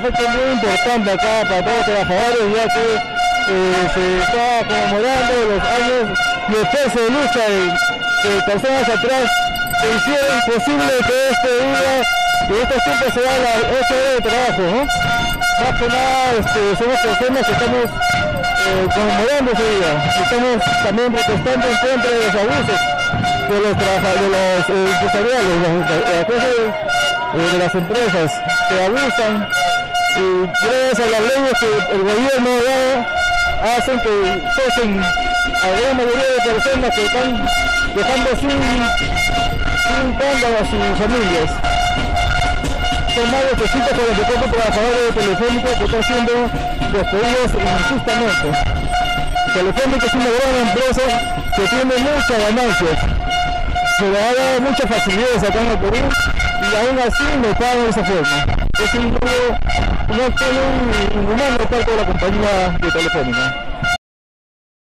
fecha muy importante acá para todos los trabajadores, ya que eh, se está conmemorando los años de esfuerzo de lucha de, personas atrás que hicieron posible que este día, que estos tiempos se haga la 8 horas de trabajo. Más que nada este, somos personas que estamos eh, conmemorando ese día. Estamos también protestando en contra de los abusos de los trabajadores, de los eh, de, las empresas que abusan y gracias a las leyes que el gobierno da hacen que cesen a gran mayoría de personas que están dejando sin, sin a sus familias. Son más de 844 trabajadores de Telefónica que están siendo despedidos injustamente. Telefónica es una gran empresa que tiene muchas ganancias, se le ha dado muchas facilidades acá en el Perú y aún así me pagan de esa forma. Es un nuevo, no tiene un, un, parte de la compañía de Telefónica.